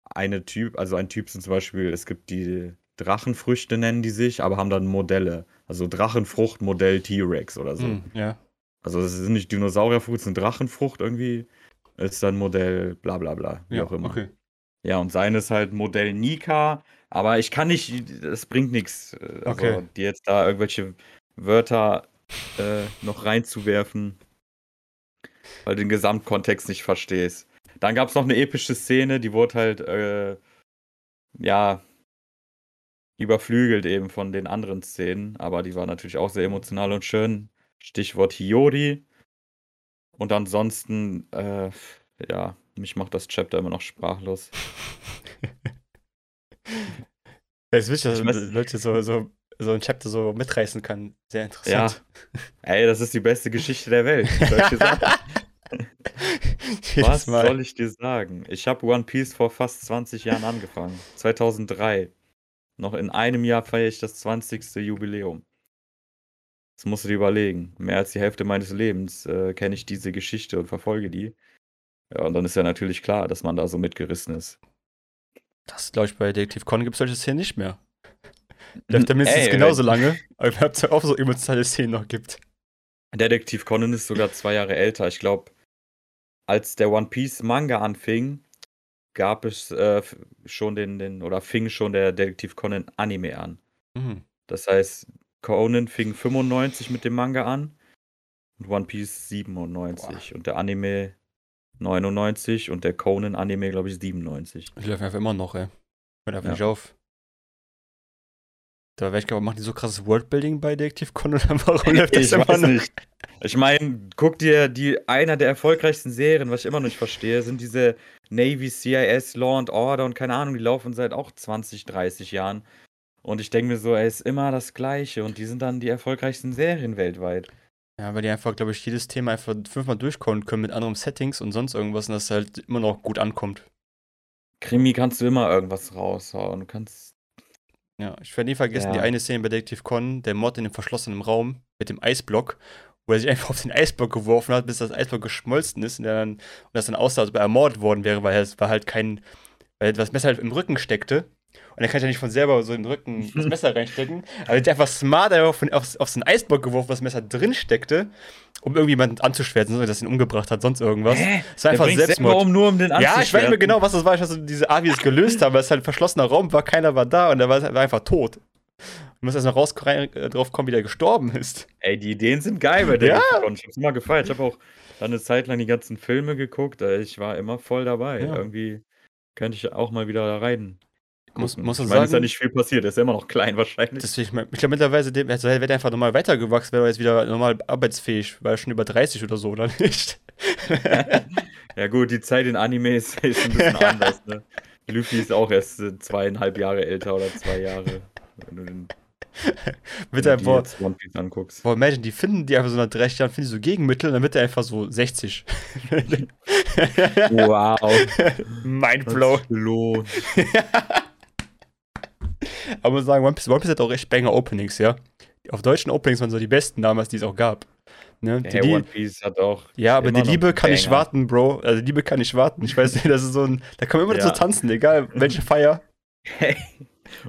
eine Typ, also ein Typ sind zum Beispiel, es gibt die Drachenfrüchte nennen die sich, aber haben dann Modelle. Also Drachenfrucht Modell T-Rex oder so.
Hm, ja.
Also es sind nicht Dinosaurierfrucht, es ist eine Drachenfrucht irgendwie. Ist dann Modell bla bla bla, wie
ja,
auch immer.
Okay.
Ja, und seine ist halt Modell Nika, aber ich kann nicht, das bringt nichts, äh, also
Okay.
dir jetzt da irgendwelche Wörter äh, noch reinzuwerfen, weil du den Gesamtkontext nicht verstehst. Dann gab es noch eine epische Szene, die wurde halt, äh, ja, überflügelt eben von den anderen Szenen, aber die war natürlich auch sehr emotional und schön. Stichwort Hiyori. Und ansonsten, äh, ja, mich macht das Chapter immer noch sprachlos.
Es ist wichtig, dass
weiß-
Leute so, so, so ein Chapter so mitreißen kann. Sehr interessant.
Ey, das ist die beste Geschichte der Welt. Was soll ich dir sagen?
Jedes
Was
Mal.
soll ich dir sagen? Ich habe One Piece vor fast 20 Jahren angefangen. 2003. Noch in einem Jahr feiere ich das 20. Jubiläum. Das musst du dir überlegen. Mehr als die Hälfte meines Lebens äh, kenne ich diese Geschichte und verfolge die. Ja, und dann ist ja natürlich klar, dass man da so mitgerissen ist.
Das glaube ich, bei Detektiv Conan gibt es solche Szenen nicht mehr. Läuft der mindestens Ey, genauso lange, aber ich habe es auch so emotionale Szenen noch gibt.
Detektiv Conan ist sogar zwei Jahre älter. Ich glaube, als der One Piece Manga anfing, gab es äh, schon den, den, oder fing schon der Detektiv Conan Anime an. Mhm. Das heißt, Conan fing 95 mit dem Manga an und One Piece 97 Boah. und der Anime 99 und der Conan Anime, glaube ich, 97.
Ich läuft einfach immer noch, ey. Hört einfach ja. nicht auf. Da wäre ich glaube, machen die so krasses Worldbuilding bei Detektiv Conan warum
läuft das ich immer weiß noch? nicht. Ich meine, guck dir die einer der erfolgreichsten Serien, was ich immer noch nicht verstehe, sind diese Navy, CIS, Law and Order und keine Ahnung, die laufen seit auch 20, 30 Jahren. Und ich denke mir so, ey, ist immer das Gleiche und die sind dann die erfolgreichsten Serien weltweit.
Ja, weil die einfach, glaube ich, jedes Thema einfach fünfmal durchkommen können mit anderen Settings und sonst irgendwas und das halt immer noch gut ankommt.
Krimi kannst du immer irgendwas raushauen. Du kannst
ja, ich werde nie vergessen, ja. die eine Szene bei Detective Con, der Mod in dem verschlossenen Raum mit dem Eisblock, wo er sich einfach auf den Eisblock geworfen hat, bis das Eisblock geschmolzen ist und, dann, und das dann aussah, als ob er ermordet worden wäre, weil es war halt kein, weil das Messer halt im Rücken steckte. Und er kann ja nicht von selber so in den Rücken das Messer reinstecken. Aber er hat einfach smart auf, auf, auf so einen Eisblock geworfen, wo das Messer drin steckte um irgendjemanden anzuschwärzen, dass ihn umgebracht hat, sonst irgendwas. Hä?
Das war einfach Selbstmord. Um, nur um den
Ja, ich weiß nicht mehr genau, was das war. Ich weiß, dass diese Avis gelöst haben, weil es halt ein verschlossener Raum war, keiner war da und er war, war einfach tot. Du musst erst noch raus äh, drauf kommen, wie der gestorben ist.
Ey, die Ideen sind geil bei der ja. Ich hab's immer gefeiert. Ich habe auch dann eine Zeit lang die ganzen Filme geguckt. Ich war immer voll dabei. Ja. Irgendwie könnte ich auch mal wieder da rein
muss, muss
ich meine, ist ja nicht viel passiert, er ist ja immer noch klein wahrscheinlich.
Deswegen, ich glaube mittlerweile, also wäre er einfach normal weitergewachsen, wäre er jetzt wieder normal arbeitsfähig, weil er schon über 30 oder so, oder nicht?
ja gut, die Zeit in Animes ist ein bisschen anders, ne? Luffy ist auch erst zweieinhalb Jahre älter oder zwei Jahre. Wenn du den
mit einem boah, One Piece anguckst. Boah, imagine, die finden die einfach so nach 30 Jahren, finden die so Gegenmittel dann wird er einfach so 60.
wow.
Mindblow. Aber muss sagen, One Piece, One Piece hat auch echt banger Openings, ja. Auf deutschen Openings waren so die besten damals, die es auch gab.
Ne? Die, hey, One Piece hat auch.
Ja, aber die Liebe kann nicht warten, Bro. Also die Liebe kann nicht warten. Ich weiß nicht, das ist so ein. Da kann man immer ja. so tanzen, egal welche Feier.
Hey.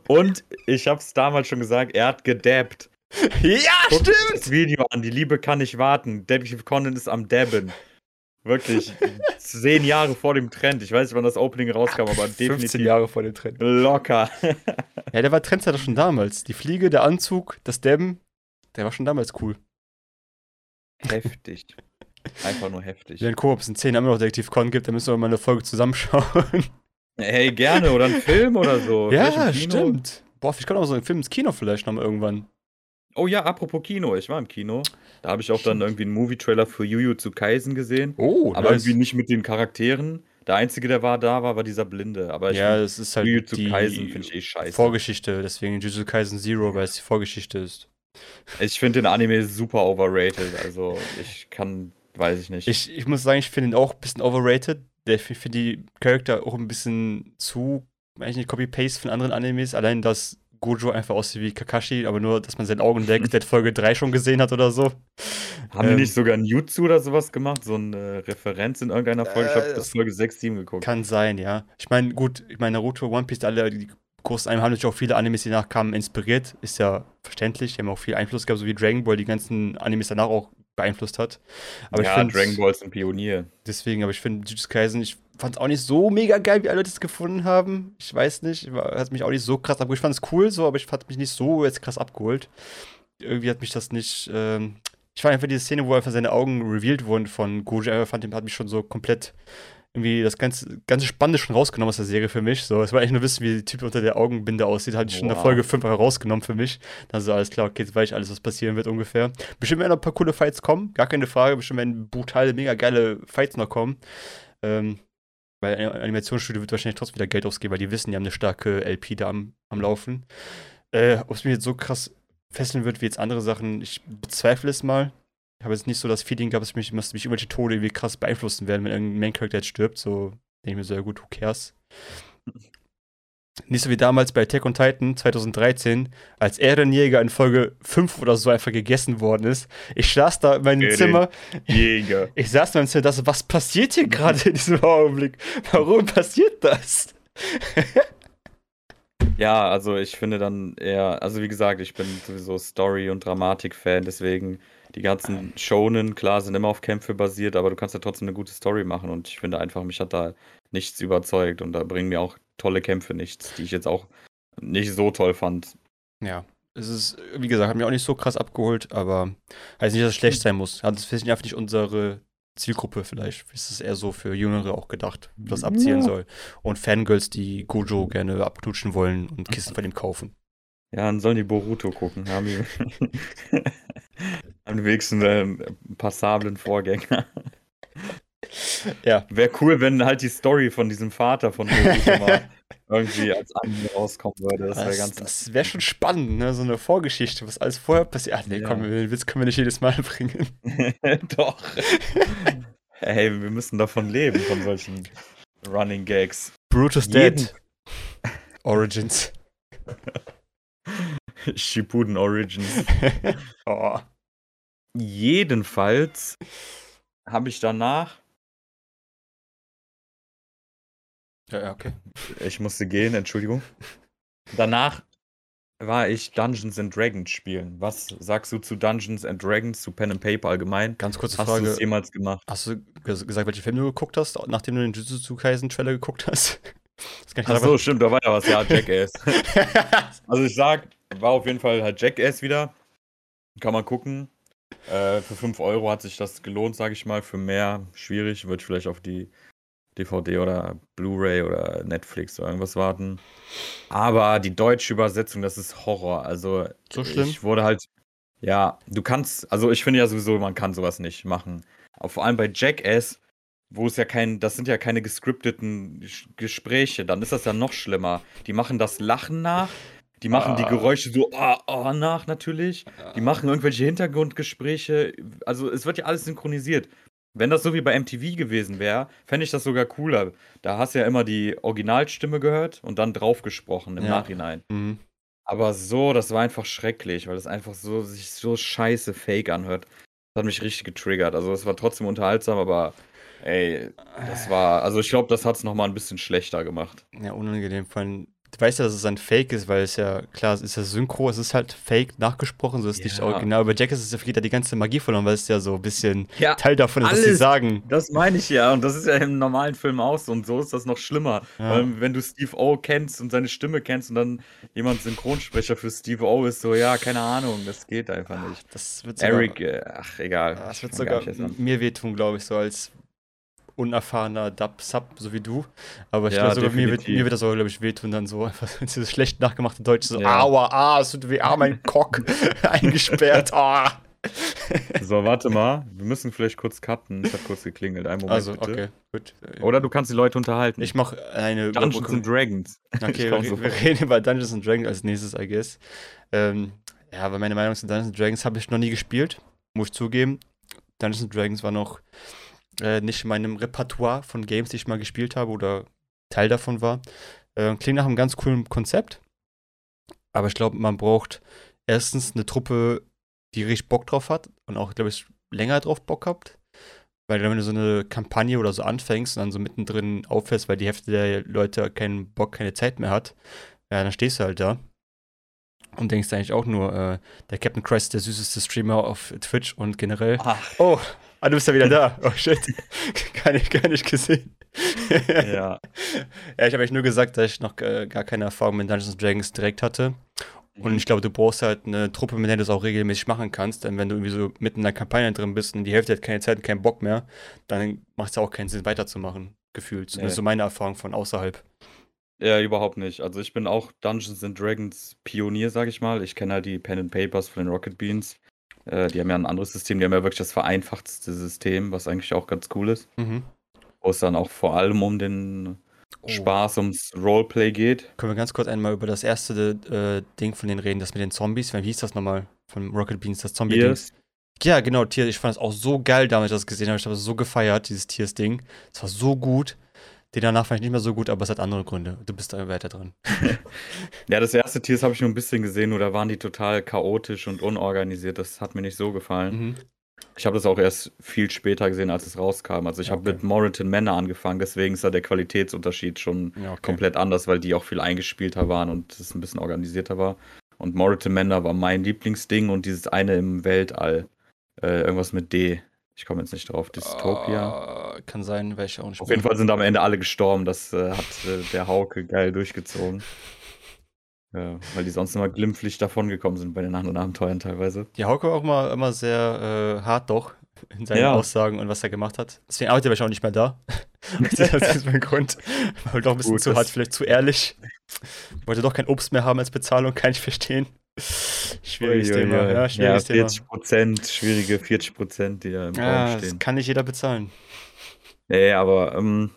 Und ich hab's damals schon gesagt, er hat gedabbt.
ja, Guck stimmt!
Das Video an, die Liebe kann nicht warten. Detective Conan ist am Dabben. Wirklich zehn Jahre vor dem Trend. Ich weiß nicht, wann das Opening rauskam, aber definitiv.
15 Jahre vor dem Trend.
Locker.
Ja, der war Trendsetter schon damals. Die Fliege, der Anzug, das Debben, der war schon damals cool.
Heftig. Einfach nur heftig.
Wenn Koops in 10 Jahren noch Detektiv Con gibt, dann müssen wir mal eine Folge zusammenschauen.
Hey, gerne. Oder einen Film oder so.
Ja, stimmt. Boah, ich kann auch so einen Film ins Kino vielleicht noch mal irgendwann.
Oh ja, apropos Kino, ich war im Kino. Da habe ich auch dann irgendwie einen Movie-Trailer für Yu Yu zu Kaisen gesehen.
Oh,
aber nice. irgendwie nicht mit den Charakteren. Der einzige, der war da, war, war dieser Blinde. Aber
ja, es ist halt
Jujutsu Kaisen finde ich eh scheiße.
Vorgeschichte, deswegen Jujutsu Kaisen Zero, weil es die Vorgeschichte ist.
Ich finde den Anime super overrated. Also ich kann, weiß ich nicht.
Ich, ich muss sagen, ich finde ihn auch ein bisschen overrated. Ich finde die Charakter auch ein bisschen zu, eigentlich nicht Copy-Paste von anderen Animes. Allein, dass Gojo einfach aussieht wie Kakashi, aber nur, dass man seine Augen deckt, der Folge 3 schon gesehen hat oder so.
Haben ähm, die nicht sogar ein Jutsu oder sowas gemacht? So eine Referenz in irgendeiner Folge? ich habe das Folge 6, 7 geguckt.
Kann sein, ja. Ich meine, gut, ich meine, Naruto, One Piece, alle die großen Anime haben natürlich auch viele Animes, die nachkamen, inspiriert. Ist ja verständlich. Die haben auch viel Einfluss gehabt, so wie Dragon Ball, die ganzen Animes danach auch beeinflusst hat.
Aber ja, ich find, Dragon Ball ist ein Pionier.
Deswegen, aber ich finde Jujutsu Kaisen, ich fand es auch nicht so mega geil, wie alle Leute es gefunden haben. Ich weiß nicht, hat mich auch nicht so krass abgeholt. Ich fand es cool so, aber ich fand mich nicht so jetzt krass abgeholt. Irgendwie hat mich das nicht. Ähm ich fand einfach diese Szene, wo einfach seine Augen revealed wurden von Gojo, fand, hat mich schon so komplett irgendwie das ganze, ganze Spannende schon rausgenommen aus der Serie für mich. So, es war eigentlich nur wissen, wie der Typ unter der Augenbinde aussieht. Hatte ich schon in der Folge 5 rausgenommen für mich. Dann so, alles klar, okay, jetzt weiß ich alles, was passieren wird ungefähr. Bestimmt werden noch ein paar coole Fights kommen, gar keine Frage. Bestimmt werden brutale, mega geile Fights noch kommen. Ähm, weil ein Animationsstudio wird wahrscheinlich trotzdem wieder Geld ausgeben, weil die wissen, die haben eine starke LP da am, am Laufen. Äh, Ob es mir jetzt so krass fesseln wird wie jetzt andere Sachen, ich bezweifle es mal. Ich habe jetzt nicht so das Feeling gehabt, dass mich, dass mich irgendwelche Tode irgendwie krass beeinflussen werden, wenn irgendein Main-Character jetzt stirbt. So denke ich mir so, ja gut, who cares? Nicht so wie damals bei Attack on Titan 2013, als Ehrenjäger in Folge 5 oder so einfach gegessen worden ist. Ich saß da in meinem
Eren
Zimmer.
Jäger.
Ich saß in meinem Zimmer dachte, was passiert hier gerade in diesem Augenblick? Warum passiert das?
Ja, also ich finde dann eher, also wie gesagt, ich bin sowieso Story- und Dramatik-Fan, deswegen die ganzen Shonen, klar, sind immer auf Kämpfe basiert, aber du kannst ja trotzdem eine gute Story machen und ich finde einfach, mich hat da nichts überzeugt und da bringen mir auch tolle Kämpfe nichts, die ich jetzt auch nicht so toll fand.
Ja, es ist, wie gesagt, hat mich auch nicht so krass abgeholt, aber heißt nicht, dass es schlecht sein muss. Also, das ist einfach nicht unsere Zielgruppe vielleicht. Es ist eher so für Jüngere auch gedacht, das abzielen
Ja.
soll. Und Fangirls, die Gojo gerne abknutschen wollen und Kisten von ihm kaufen.
Ja, dann sollen die Boruto gucken, haben die am wenigsten einen passablen Vorgänger.
Ja.
Wäre cool, wenn halt die Story von diesem Vater von mal irgendwie als Anime rauskommen würde. Das wäre ganz
das wäre schon spannend, ne? So eine Vorgeschichte, was alles vorher passiert. Ach nee,
Ja.
komm, den Witz können wir nicht jedes Mal bringen.
Doch. Hey, wir müssen davon leben, von solchen Running Gags.
Brutus
Jeden-
Dead. Origins.
Shippuden Origins.
oh.
Jedenfalls habe ich danach,
Ja, ja, okay.
ich musste gehen, Entschuldigung. Danach war ich Dungeons and Dragons spielen. Was sagst du zu Dungeons and Dragons, zu Pen and Paper allgemein?
Ganz kurze
Hast du
Frage.
es jemals gemacht?
Hast du ges- gesagt, welchen Film du geguckt hast, nachdem du den Jujutsu Kaisen Trailer geguckt hast? Das kann ich
Ach so, stimmt, da war ja was. Ja, Jackass. Also ich sag, war auf jeden Fall halt Jackass wieder. Kann man gucken. Äh, für 5 Euro hat sich das gelohnt, sage ich mal. Für mehr schwierig. Würde ich vielleicht auf die DVD oder Blu-ray oder Netflix oder irgendwas warten. Aber die deutsche Übersetzung, das ist Horror. Also
So schlimm?
ich wurde halt. Ja, du kannst, also ich finde ja sowieso, man kann sowas nicht machen. Aber vor allem bei Jackass, wo es ja kein, das sind ja keine gescripteten Ges- Gespräche, dann ist das ja noch schlimmer. Die machen das Lachen nach, die machen die
Ah.
Geräusche so ah, ah, nach natürlich, die machen irgendwelche Hintergrundgespräche, also es wird ja alles synchronisiert. Wenn das so wie bei MTV gewesen wäre, fände ich das sogar cooler. Da hast du ja immer die Originalstimme gehört und dann draufgesprochen im
Ja.
Nachhinein.
Mhm.
Aber so, das war einfach schrecklich, weil das einfach so sich so scheiße fake anhört. Das hat mich richtig getriggert. Also es war trotzdem unterhaltsam, aber ey, das war, also ich glaube, das hat es nochmal ein bisschen schlechter gemacht.
Ja, unangenehm. Vor allem, du weißt ja, dass es ein Fake ist, weil es ja, klar, es ist ja Synchro, es ist halt Fake nachgesprochen, so ist nicht
Ja.
original. Aber Jackass ist ja geht ja die ganze Magie verloren, weil es ja so ein bisschen
Ja,
Teil davon ist, was sie
alles.
sagen.
Das meine ich ja. Und das ist ja im normalen Film auch so. Und so ist das noch schlimmer.
Ja.
Weil, wenn du Steve O kennst und seine Stimme kennst und dann jemand Synchronsprecher für Steve O ist, so, ja, keine Ahnung, das geht einfach nicht.
Das wird sogar,
Eric, äh, ach, egal.
das wird sogar
nicht
mir wehtun, glaube ich, so als unerfahrener Dub-Sub, so wie du. Aber ich
Ja,
glaube, sogar mir wird, mir wird das auch, glaube ich, wehtun, dann so einfach dieses schlecht nachgemachte Deutsche, so,
Ja.
aua, ah, es tut weh, ah, mein Cock, eingesperrt, ah.
So, warte mal. Wir müssen vielleicht kurz cutten. Es hat kurz geklingelt. Einen Moment,
Also,
bitte.
okay, gut.
Oder du kannst die Leute unterhalten.
Ich mache eine
Dungeons and Dragons.
Okay,
Ich
wir,
sofort.
wir reden über Dungeons and Dragons als nächstes, I guess. Ähm, ja, aber meine Meinung zu Dungeons and Dragons habe ich noch nie gespielt, muss ich zugeben. Dungeons and Dragons war noch äh, nicht in meinem Repertoire von Games, die ich mal gespielt habe oder Teil davon war. Äh, klingt nach einem ganz coolen Konzept. Aber ich glaube, man braucht erstens eine Truppe, die richtig Bock drauf hat und auch, glaube ich, länger drauf Bock habt. Weil wenn du so eine Kampagne oder so anfängst und dann so mittendrin auffällst, weil die Hälfte der Leute keinen Bock, keine Zeit mehr hat, ja, dann stehst du halt da und denkst eigentlich auch nur, äh, der Captain Christ ist der süßeste Streamer auf Twitch und generell.
Ach,
Oh, ah, du bist ja wieder da. Oh shit. gar, nicht, gar nicht gesehen.
ja.
ja, ich habe eigentlich nur gesagt, dass ich noch äh, gar keine Erfahrung mit Dungeons and Dragons direkt hatte. Und ich glaube, du brauchst halt eine Truppe, mit der du das auch regelmäßig machen kannst. Denn wenn du irgendwie so mitten in der Kampagne drin bist und die Hälfte hat keine Zeit und keinen Bock mehr, dann macht es ja auch keinen Sinn, weiterzumachen, gefühlt.
Nee.
so meine Erfahrung von außerhalb.
Ja, überhaupt nicht. Also ich bin auch Dungeons and Dragons Pionier, sag ich mal. Ich kenne halt die Pen and Papers von den Rocket Beans. Äh, die haben ja ein anderes System, die haben ja wirklich das vereinfachtste System, was eigentlich auch ganz cool ist.
Mhm.
Wo es dann auch vor allem um den
Oh.
Spaß, ums Roleplay geht.
Können wir ganz kurz einmal über das erste äh, Ding von denen reden, das mit den Zombies? Wie hieß das nochmal? Von Rocket Beans, das Zombie-Ding.
Tiers.
Ja, genau, Tier. Ich fand es auch so geil, damals, als ich das gesehen habe. Ich habe es so gefeiert, dieses Tiers-Ding. Es war so gut. Den danach fand ich nicht mehr so gut, aber es hat andere Gründe. Du bist da weiter dran.
Ja, das erste Tier, habe ich nur ein bisschen gesehen, nur da waren die total chaotisch und unorganisiert. Das hat mir nicht so gefallen.
Mhm.
Ich habe das auch erst viel später gesehen, als es rauskam. Also ich habe
Okay.
mit Moritan Manor angefangen, deswegen ist da der Qualitätsunterschied schon
Ja, okay.
komplett anders, weil die auch viel eingespielter waren und es ein bisschen organisierter war. Und Moritan Manor war mein Lieblingsding und dieses eine im Weltall. Äh, irgendwas mit D. Ich komme jetzt nicht drauf. Dystopia.
Ah, kann sein, ich auch nicht.
Auf jeden Fall sind am Ende alle gestorben. Das äh, hat äh, der Hauke geil durchgezogen. Ja, weil die sonst immer glimpflich davongekommen sind bei den anderen Abenteuern teilweise.
Die Hauke war auch mal immer sehr äh, hart doch in seinen
Ja.
Aussagen und was er gemacht hat. Deswegen arbeitet er wahrscheinlich auch nicht mehr da. das ist mein Grund. War doch ein bisschen
Gut,
zu hart, vielleicht zu ehrlich. Wollte doch kein Obst mehr haben als Bezahlung, kann ich verstehen. Schwieriges
Uiuiui.
Thema. Ja, schwieriges
ja, 40 Prozent, schwierige 40 Prozent, die da im.
Ja,
Raum
das
stehen.
kann nicht jeder bezahlen.
Nee, aber ähm,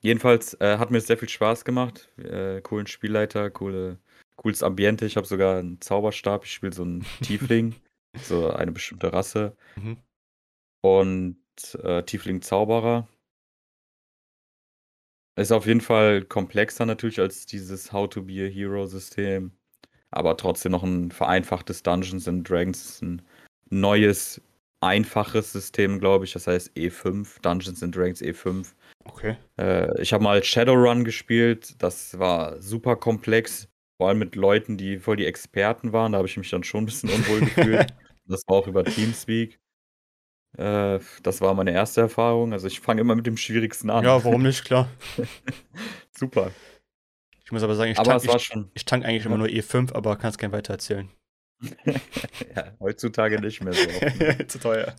jedenfalls äh, hat mir sehr viel Spaß gemacht. Äh, coolen Spielleiter, coole, cooles Ambiente. Ich habe sogar einen Zauberstab. Ich spiele so einen Tiefling, so eine bestimmte Rasse.
Mhm.
Und äh, Tiefling-Zauberer. Ist auf jeden Fall komplexer natürlich als dieses How Aber trotzdem noch ein vereinfachtes Dungeons and Dragons. Ein neues, einfaches System, glaube ich. Das heißt E5, Dungeons and Dragons E5.
Okay.
Äh, ich habe mal Shadowrun gespielt. Das war super komplex. Vor allem mit Leuten, die voll die Experten waren. Da habe ich mich dann schon ein bisschen unwohl gefühlt. Das war auch über Teamspeak. Äh, das war meine erste Erfahrung. Also ich fange immer mit dem Schwierigsten an.
Ja, warum nicht, klar.
Super.
Ich muss aber sagen, ich
Aber
tank, ich,
schon
ich tank eigentlich immer nur E5, aber kann es gerne weiter erzählen.
ja, heutzutage nicht mehr so.
Zu teuer.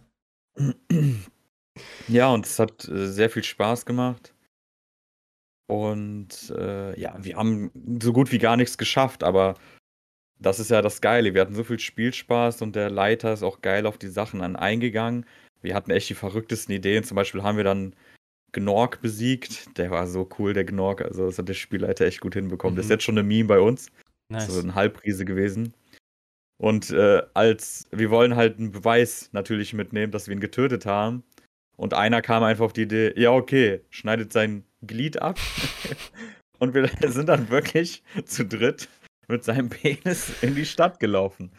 Ja, und es hat äh, sehr viel Spaß gemacht. Und äh, ja, wir haben so gut wie gar nichts geschafft, aber das ist ja das Geile. Wir hatten so viel Spielspaß und der Leiter ist auch geil auf die Sachen an eingegangen. Wir hatten echt die verrücktesten Ideen. Zum Beispiel haben wir dann Gnorg besiegt. Der war so cool, der Gnorg. Also, das hat der Spielleiter echt gut hinbekommen. Das ist
Mhm.
jetzt schon eine Meme bei uns.
Nice.
So ein Halbriese gewesen. Und äh, als wir wollen halt einen Beweis natürlich mitnehmen, dass wir ihn getötet haben. Und einer kam einfach auf die Idee, ja, okay, schneidet sein Glied ab. und wir sind dann wirklich zu dritt mit seinem Penis in die Stadt gelaufen.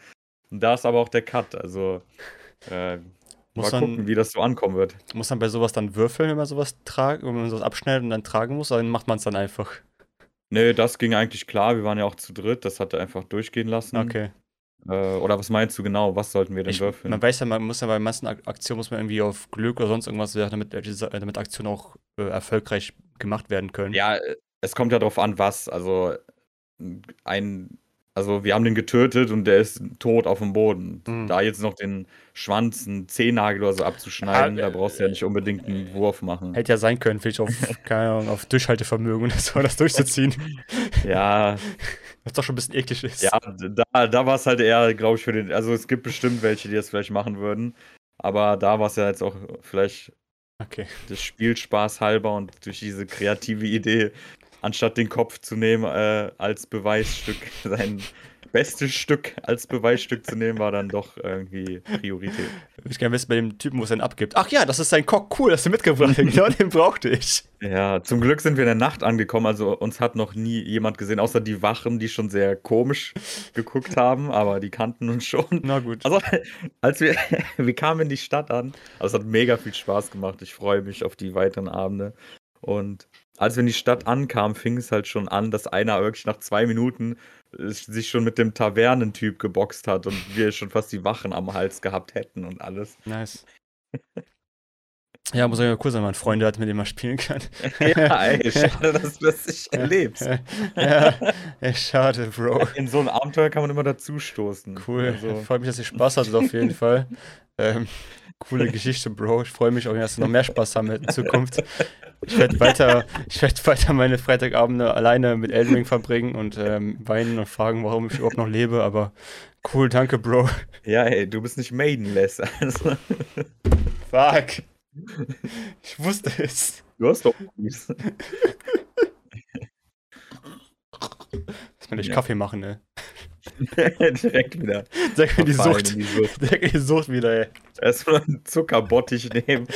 Und da ist aber auch der Cut. Also äh,
Muss
mal gucken, wie das so ankommen wird.
Muss man bei sowas dann würfeln, wenn man sowas tragen, wenn man sowas abschneidet und dann tragen muss, oder dann macht man es dann einfach?
Nee, das ging eigentlich klar. Wir waren ja auch zu dritt. Das hat er einfach durchgehen lassen.
Okay.
Äh, oder was meinst du genau? Was sollten wir denn
Ich,
würfeln?
man weiß ja, man muss ja bei manchen Ak- Aktionen muss man irgendwie auf Glück oder sonst irgendwas, damit, äh, damit Aktionen auch äh, erfolgreich gemacht werden können.
Ja, äh, es kommt ja darauf an, was. Also ein, also wir haben den getötet und der ist tot auf dem Boden.
Mhm.
Da jetzt noch den Schwanz, einen Zehennagel oder so abzuschneiden,
Ah,
da brauchst du ja nicht unbedingt einen Wurf machen.
Hätte ja sein können, vielleicht auf, keine Ahnung, auf Durchhaltevermögen oder so, das durchzuziehen.
Ja,
Was doch schon ein bisschen eklig ist.
ja, da, da war es halt eher, glaube ich, für den. Also es gibt bestimmt welche, die das vielleicht machen würden. Aber da war es ja jetzt auch vielleicht
Okay.
des Spielspaß halber und durch diese kreative Idee, anstatt den Kopf zu nehmen äh, als Beweisstück, sein bestes Stück als Beweisstück zu nehmen, war dann doch irgendwie Priorität.
Ich gerne wissen, bei dem Typen, wo es dann abgibt. Ach ja, das ist sein Cock, cool, hast du mitgebracht. genau den brauchte ich.
Ja, zum Glück sind wir in der Nacht angekommen, also uns hat noch nie jemand gesehen, außer die Wachen, die schon sehr komisch geguckt haben, aber die kannten uns schon.
Na gut.
Also, als wir, wir kamen in die Stadt an, also es hat mega viel Spaß gemacht. Ich freue mich auf die weiteren Abende. Und als wir in die Stadt ankamen, fing es halt schon an, dass einer wirklich nach zwei Minuten äh, sich schon mit dem Tavernentyp geboxt hat und wir schon fast die Wachen am Hals gehabt hätten und alles.
Nice. Ja, muss ja cool sein, wenn man Freunde hat, mit denen man spielen kann.
Ja, ey, schade, dass du das nicht erlebst.
ja, ja, schade, Bro.
In so ein Abenteuer kann man immer dazustoßen.
Cool.
Also,
Freut mich, dass ihr Spaß hattet auf jeden Fall. Ähm, coole Geschichte, Bro. Ich freue mich auch, dass wir noch mehr Spaß haben in Zukunft. Ich werde weiter, ich werde weiter meine Freitagabende alleine mit Elden Ring verbringen und ähm, weinen und fragen, warum ich überhaupt noch lebe. Aber cool, danke, Bro.
ja, ey, du bist nicht maidenless. Also,
Fuck. Ich wusste es.
du hast doch Hobbys.
Lass durch
Ja.
Kaffee machen, ne?
Direkt wieder.
Direkt in die Sucht.
in die Sucht.
Direkt in die Sucht wieder, ey.
Erstmal einen Zuckerbottich nehmen.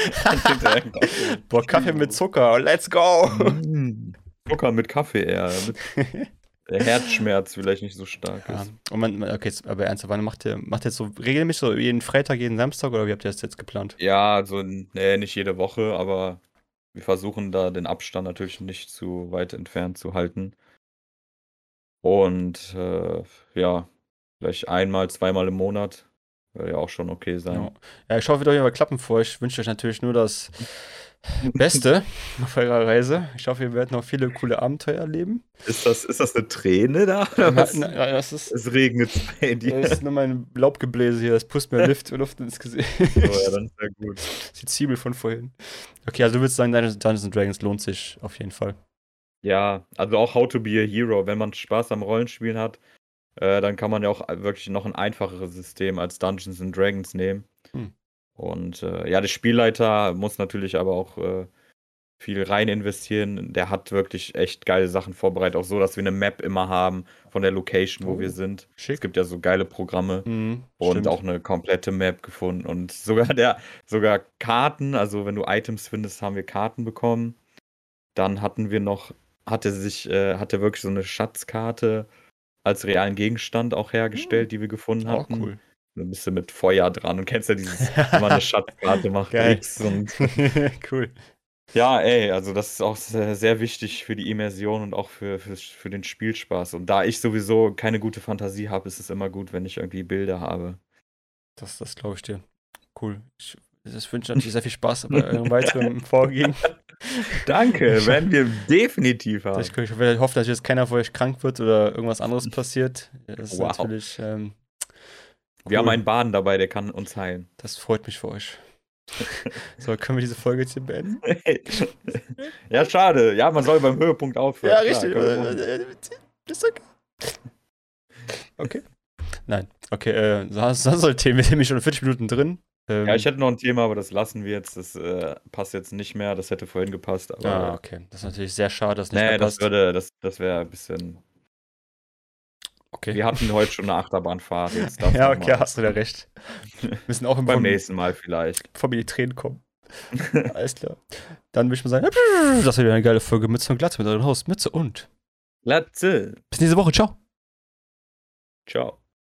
Boah, Kaffee mit Zucker, let's go!
Mm. Zucker mit Kaffee eher. Der Herzschmerz vielleicht nicht so stark
Ja.
ist.
Und man, okay, aber ernsthaft, wann macht ihr, macht ihr jetzt so regelmäßig so jeden Freitag, jeden Samstag oder wie habt ihr das jetzt geplant?
Ja, also nee, nicht jede Woche, aber wir versuchen da den Abstand natürlich nicht zu weit entfernt zu halten. Und äh, ja, vielleicht einmal, zweimal im Monat würde ja auch schon okay sein.
Ja. ja, ich hoffe, wird auf jeden Fall klappen euch. Ich wünsche euch natürlich nur das Beste auf eurer Reise. Ich hoffe, ihr werdet noch viele coole Abenteuer erleben.
Ist das, ist das eine Träne da? Oder was?
Na, na, das ist,
Es regnet bei dir.
das ist nur mein Laubgebläse hier, das pustet mir Luft, Luft ins Gesicht.
Oh, ja, dann ist ja gut.
Die Zwiebel von vorhin. Okay, also du würdest sagen, Dungeons Dungeons and Dragons lohnt sich auf jeden Fall.
Ja, also auch How to be a Hero. Wenn man Spaß am Rollenspielen hat, äh, dann kann man ja auch wirklich noch ein einfacheres System als Dungeons and Dragons nehmen.
Hm.
Und äh, ja, der Spielleiter muss natürlich aber auch äh, viel rein investieren. Der hat wirklich echt geile Sachen vorbereitet. Auch so, dass wir eine Map immer haben von der Location, wo
Oh,
wir sind. Es
Schick.
gibt ja so geile Programme.
Mhm,
Und
stimmt.
auch eine komplette Map gefunden. Und sogar der, sogar Karten, also wenn du Items findest, haben wir Karten bekommen. Dann hatten wir noch, hatte sich, äh, hatte wirklich so eine Schatzkarte als realen Gegenstand auch hergestellt, die wir gefunden
Auch
hatten.
cool.
So ein bisschen mit Feuer dran. Und kennst ja dieses, wenn man eine Schatzkarte macht,
Geil.
X und
cool.
ja, ey, also das ist auch sehr, sehr wichtig für die Immersion und auch für, für, für den Spielspaß. Und da ich sowieso keine gute Fantasie habe, ist es immer gut, wenn ich irgendwie Bilder habe.
Das, das glaube ich dir. Cool. Ich, ich wünsche natürlich sehr viel Spaß bei eurem weiteren Vorgehen.
Danke, werden wir definitiv haben.
Ich, ich hoffe, dass jetzt keiner von euch krank wird oder irgendwas anderes passiert. Das ist
Wow.
natürlich. Ähm,
Wir haben
cool.
einen Baden dabei, der kann uns heilen.
Das freut mich für euch. so, können wir diese Folge jetzt hier beenden?
ja, schade. Ja, man soll beim Höhepunkt aufhören.
Ja, richtig. Äh, äh, ist okay. Okay. Nein, okay, äh, sonst soll Themen, wir sind nämlich schon 40 Minuten drin. Ähm,
Ja, ich hätte noch ein Thema, aber das lassen wir jetzt. Das äh, passt jetzt nicht mehr. Das hätte vorhin gepasst. Aber
Ah, okay. Das ist natürlich sehr schade, dass nicht
nee,
mehr
das
passt.
würde, das, das wäre ein bisschen.
okay.
Wir hatten heute schon eine Achterbahnfahrt. Jetzt
ja, okay,
mal.
hast du da recht. Wir müssen auch im
Beim nächsten Mal vielleicht.
bevor mir die Tränen kommen. Alles klar. Dann würde ich mal sagen, das war wieder eine geile Folge Mütze und Glatze mit eurem Host Mütze und
Latze.
bis nächste Woche. Ciao.
Ciao.